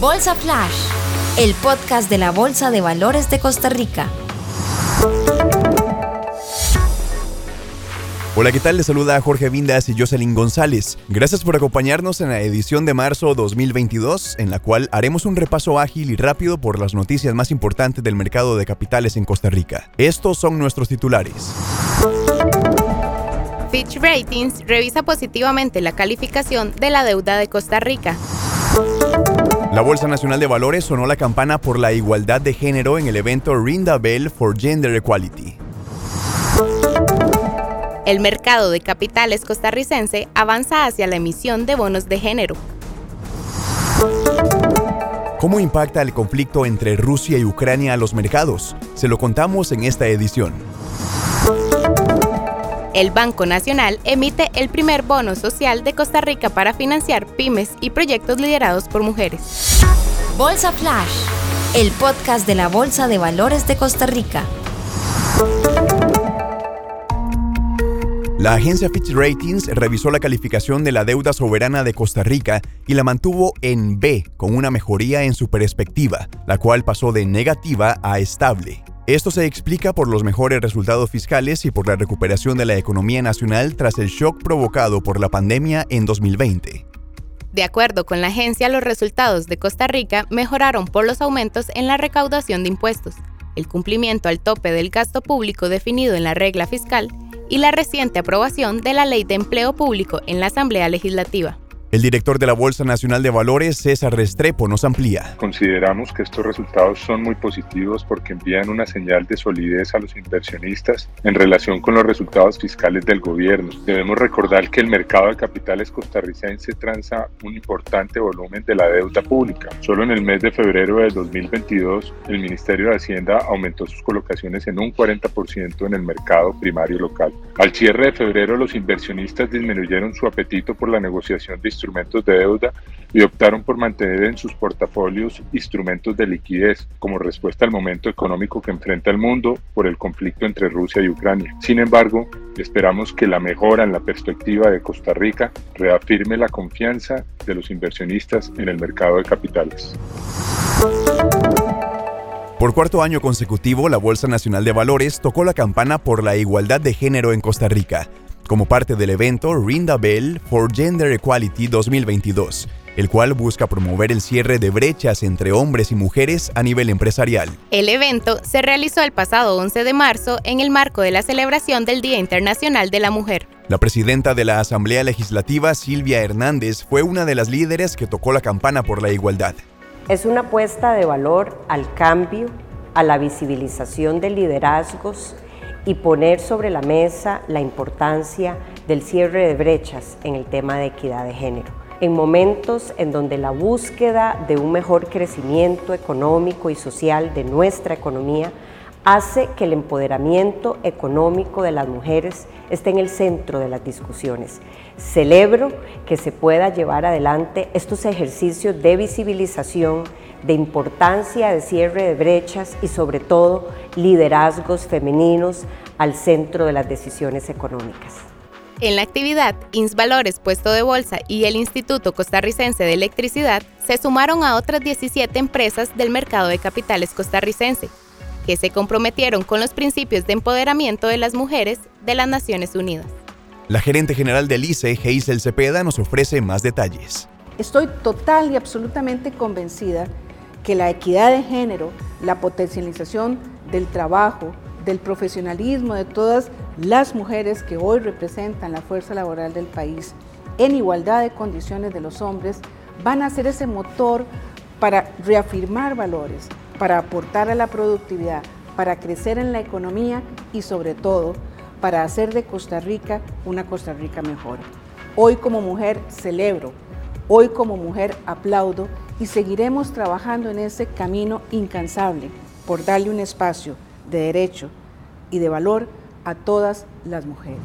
Bolsa Flash, el podcast de la Bolsa de Valores de Costa Rica. Hola, ¿qué tal? Les saluda Jorge Vindas y Jocelyn González. Gracias por acompañarnos en la edición de marzo 2022, en la cual haremos un repaso ágil y rápido por las noticias más importantes del mercado de capitales en Costa Rica. Estos son nuestros titulares. Fitch Ratings revisa positivamente la calificación de la deuda de Costa Rica. La Bolsa Nacional de Valores sonó la campana por la igualdad de género en el evento Rinda Bell for Gender Equality. El mercado de capitales costarricense avanza hacia la emisión de bonos de género. ¿Cómo impacta el conflicto entre Rusia y Ucrania a los mercados? Se lo contamos en esta edición. El Banco Nacional emite el primer bono social de Costa Rica para financiar pymes y proyectos liderados por mujeres. Bolsa Flash, el podcast de la Bolsa de Valores de Costa Rica. La agencia Fitch Ratings revisó la calificación de la deuda soberana de Costa Rica y la mantuvo en B, con una mejoría en su perspectiva, la cual pasó de negativa a estable. Esto se explica por los mejores resultados fiscales y por la recuperación de la economía nacional tras el shock provocado por la pandemia en 2020. De acuerdo con la agencia, los resultados de Costa Rica mejoraron por los aumentos en la recaudación de impuestos, el cumplimiento al tope del gasto público definido en la regla fiscal y la reciente aprobación de la Ley de Empleo Público en la Asamblea Legislativa. El director de la Bolsa Nacional de Valores, César Restrepo, nos amplía. Consideramos que estos resultados son muy positivos porque envían una señal de solidez a los inversionistas en relación con los resultados fiscales del gobierno. Debemos recordar que el mercado de capitales costarricense transa un importante volumen de la deuda pública. Solo en el mes de febrero de 2022, el Ministerio de Hacienda aumentó sus colocaciones en un 40% en el mercado primario local. Al cierre de febrero, los inversionistas disminuyeron su apetito por la negociación de instrumentos de deuda y optaron por mantener en sus portafolios instrumentos de liquidez como respuesta al momento económico que enfrenta el mundo por el conflicto entre Rusia y Ucrania. Sin embargo, esperamos que la mejora en la perspectiva de Costa Rica reafirme la confianza de los inversionistas en el mercado de capitales. Por cuarto año consecutivo, la Bolsa Nacional de Valores tocó la campana por la igualdad de género en Costa Rica, como parte del evento Rinda Bell for Gender Equality 2022, el cual busca promover el cierre de brechas entre hombres y mujeres a nivel empresarial. El evento se realizó el pasado 11 de marzo en el marco de la celebración del Día Internacional de la Mujer. La presidenta de la Asamblea Legislativa, Silvia Hernández, fue una de las líderes que tocó la campana por la igualdad. Es una apuesta de valor al cambio, a la visibilización de liderazgos y poner sobre la mesa la importancia del cierre de brechas en el tema de equidad de género. En momentos en donde la búsqueda de un mejor crecimiento económico y social de nuestra economía hace que el empoderamiento económico de las mujeres esté en el centro de las discusiones. Celebro que se pueda llevar adelante estos ejercicios de visibilización, de importancia de cierre de brechas y sobre todo liderazgos femeninos al centro de las decisiones económicas. En la actividad, Insvalores Puesto de Bolsa y el Instituto Costarricense de Electricidad se sumaron a otras 17 empresas del mercado de capitales costarricense, que se comprometieron con los principios de empoderamiento de las mujeres de las Naciones Unidas. La gerente general del ICE, Hazel Cepeda, nos ofrece más detalles. Estoy total y absolutamente convencida que la equidad de género, la potencialización del trabajo, del profesionalismo de todas las mujeres que hoy representan la fuerza laboral del país en igualdad de condiciones de los hombres, van a ser ese motor para reafirmar valores, para aportar a la productividad, para crecer en la economía y sobre todo para hacer de Costa Rica una Costa Rica mejor. Hoy como mujer celebro, hoy como mujer aplaudo y seguiremos trabajando en ese camino incansable por darle un espacio de derecho y de valor a todas las mujeres.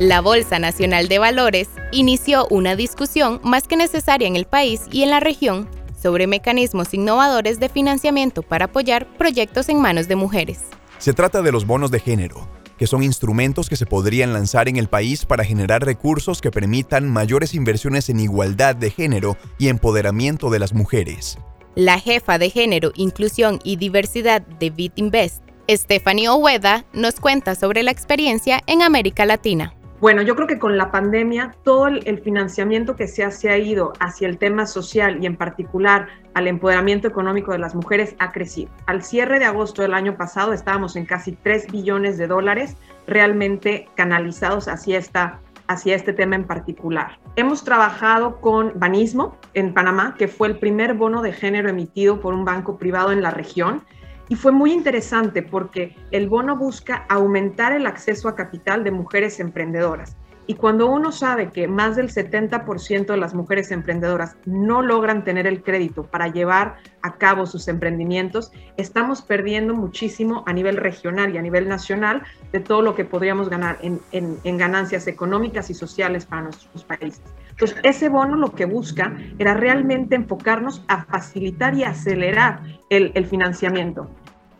La Bolsa Nacional de Valores inició una discusión más que necesaria en el país y en la región sobre mecanismos innovadores de financiamiento para apoyar proyectos en manos de mujeres. Se trata de los bonos de género, que son instrumentos que se podrían lanzar en el país para generar recursos que permitan mayores inversiones en igualdad de género y empoderamiento de las mujeres. La jefa de género, inclusión y diversidad de BitInvest, Stephanie Oweda, nos cuenta sobre la experiencia en América Latina. Bueno, yo creo que con la pandemia todo el financiamiento que se ha, ido hacia el tema social y en particular al empoderamiento económico de las mujeres ha crecido. Al cierre de agosto del año pasado estábamos en casi 3 billones de dólares realmente canalizados hacia, esta, hacia este tema en particular. Hemos trabajado con Banismo en Panamá, que fue el primer bono de género emitido por un banco privado en la región y fue muy interesante porque el bono busca aumentar el acceso a capital de mujeres emprendedoras. Y cuando uno sabe que más del 70% de las mujeres emprendedoras no logran tener el crédito para llevar a cabo sus emprendimientos, estamos perdiendo muchísimo a nivel regional y a nivel nacional de todo lo que podríamos ganar en, ganancias económicas y sociales para nuestros países. Entonces, ese bono lo que busca era realmente enfocarnos a facilitar y acelerar el, financiamiento.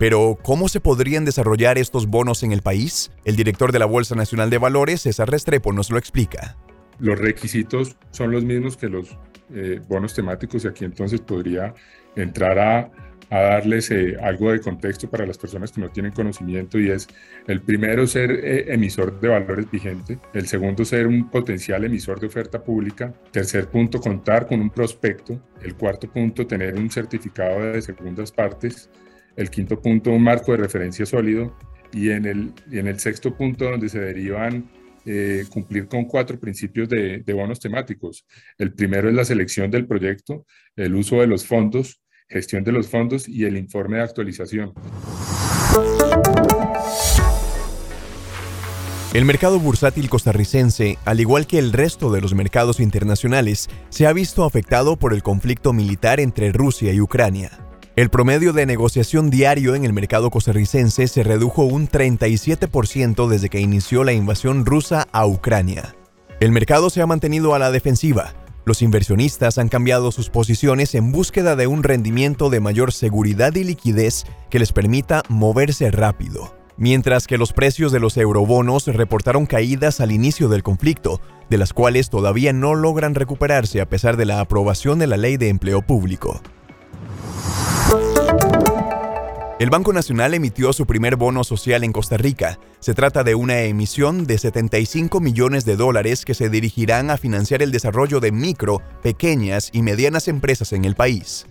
Pero, ¿cómo se podrían desarrollar estos bonos en el país? El director de la Bolsa Nacional de Valores, César Restrepo, nos lo explica. Los requisitos son los mismos que los eh, bonos temáticos y aquí entonces podría entrar a, darles eh, algo de contexto para las personas que no tienen conocimiento y es el primero ser eh, emisor de valores vigente, el segundo ser un potencial emisor de oferta pública, tercer punto contar con un prospecto, el cuarto punto tener un certificado de segundas partes, el quinto punto, un marco de referencia sólido. Y en el, en el sexto punto, donde se derivan eh, cumplir con cuatro principios de, de, bonos temáticos. El primero es la selección del proyecto, el uso de los fondos, gestión de los fondos y el informe de actualización. El mercado bursátil costarricense, al igual que el resto de los mercados internacionales, se ha visto afectado por el conflicto militar entre Rusia y Ucrania. El promedio de negociación diario en el mercado costarricense se redujo un 37% desde que inició la invasión rusa a Ucrania. El mercado se ha mantenido a la defensiva. Los inversionistas han cambiado sus posiciones en búsqueda de un rendimiento de mayor seguridad y liquidez que les permita moverse rápido. Mientras que los precios de los eurobonos reportaron caídas al inicio del conflicto, de las cuales todavía no logran recuperarse a pesar de la aprobación de la ley de empleo público. El Banco Nacional emitió su primer bono social en Costa Rica. Se trata de una emisión de 75 millones de dólares que se dirigirán a financiar el desarrollo de micro, pequeñas y medianas empresas en el país.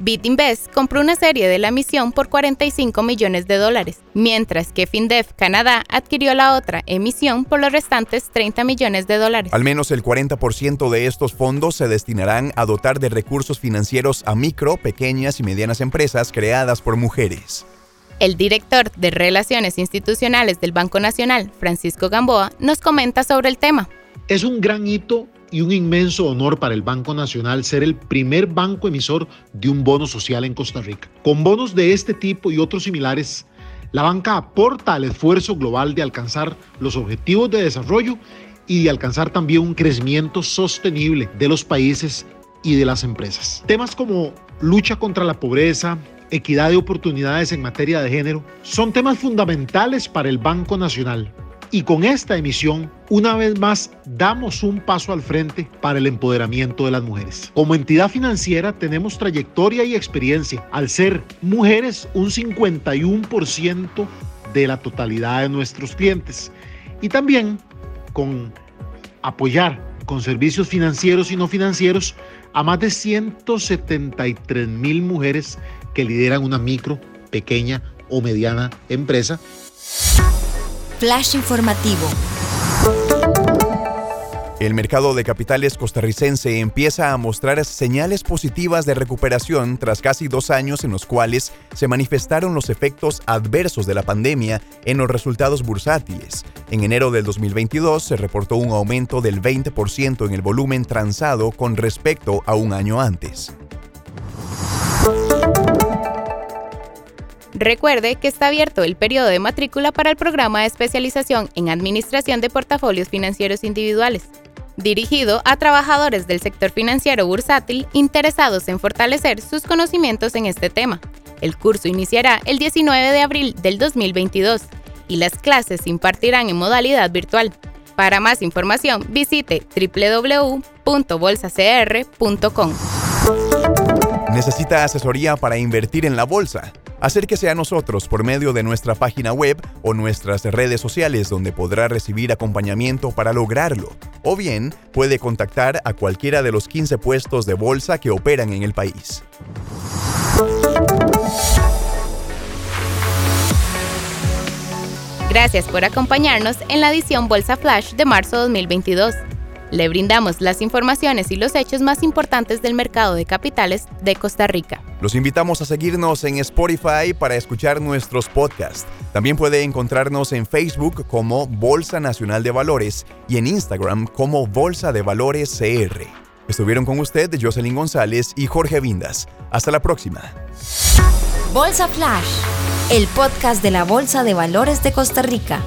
BitInvest compró una serie de la emisión por 45 millones de dólares, mientras que FinDev Canadá adquirió la otra emisión por los restantes 30 millones de dólares. Al menos el 40% de estos fondos se destinarán a dotar de recursos financieros a micro, pequeñas y medianas empresas creadas por mujeres. El director de Relaciones Institucionales del Banco Nacional, Francisco Gamboa, nos comenta sobre el tema. Es un gran hito y un inmenso honor para el Banco Nacional ser el primer banco emisor de un bono social en Costa Rica. Con bonos de este tipo y otros similares, la banca aporta al esfuerzo global de alcanzar los objetivos de desarrollo y de alcanzar también un crecimiento sostenible de los países y de las empresas. Temas como lucha contra la pobreza, equidad de oportunidades en materia de género, son temas fundamentales para el Banco Nacional y con esta emisión, una vez más, damos un paso al frente para el empoderamiento de las mujeres. Como entidad financiera tenemos trayectoria y experiencia al ser mujeres un 51% de la totalidad de nuestros clientes y también con apoyar con servicios financieros y no financieros a más de 173 mil mujeres que lideran una micro, pequeña o mediana empresa Flash informativo. El mercado de capitales costarricense empieza a mostrar señales positivas de recuperación tras casi dos años en los cuales se manifestaron los efectos adversos de la pandemia en los resultados bursátiles. En enero del 2022 se reportó un aumento del 20% en el volumen transado con respecto a un año antes. Recuerde que está abierto el periodo de matrícula para el programa de especialización en Administración de Portafolios Financieros Individuales, dirigido a trabajadores del sector financiero bursátil interesados en fortalecer sus conocimientos en este tema. El curso iniciará el 19 de abril del 2022 y las clases se impartirán en modalidad virtual. Para más información, visite www.bolsacr.com. ¿Necesita asesoría para invertir en la bolsa? Acérquese a nosotros por medio de nuestra página web o nuestras redes sociales donde podrá recibir acompañamiento para lograrlo. O bien puede contactar a cualquiera de los 15 puestos de bolsa que operan en el país. Gracias por acompañarnos en la edición Bolsa Flash de marzo 2022. Le brindamos las informaciones y los hechos más importantes del mercado de capitales de Costa Rica. Los invitamos a seguirnos en Spotify para escuchar nuestros podcasts. También puede encontrarnos en Facebook como Bolsa Nacional de Valores y en Instagram como Bolsa de Valores CR. Estuvieron con usted Jocelyn González y Jorge Vindas. Hasta la próxima. Bolsa Flash, el podcast de la Bolsa de Valores de Costa Rica.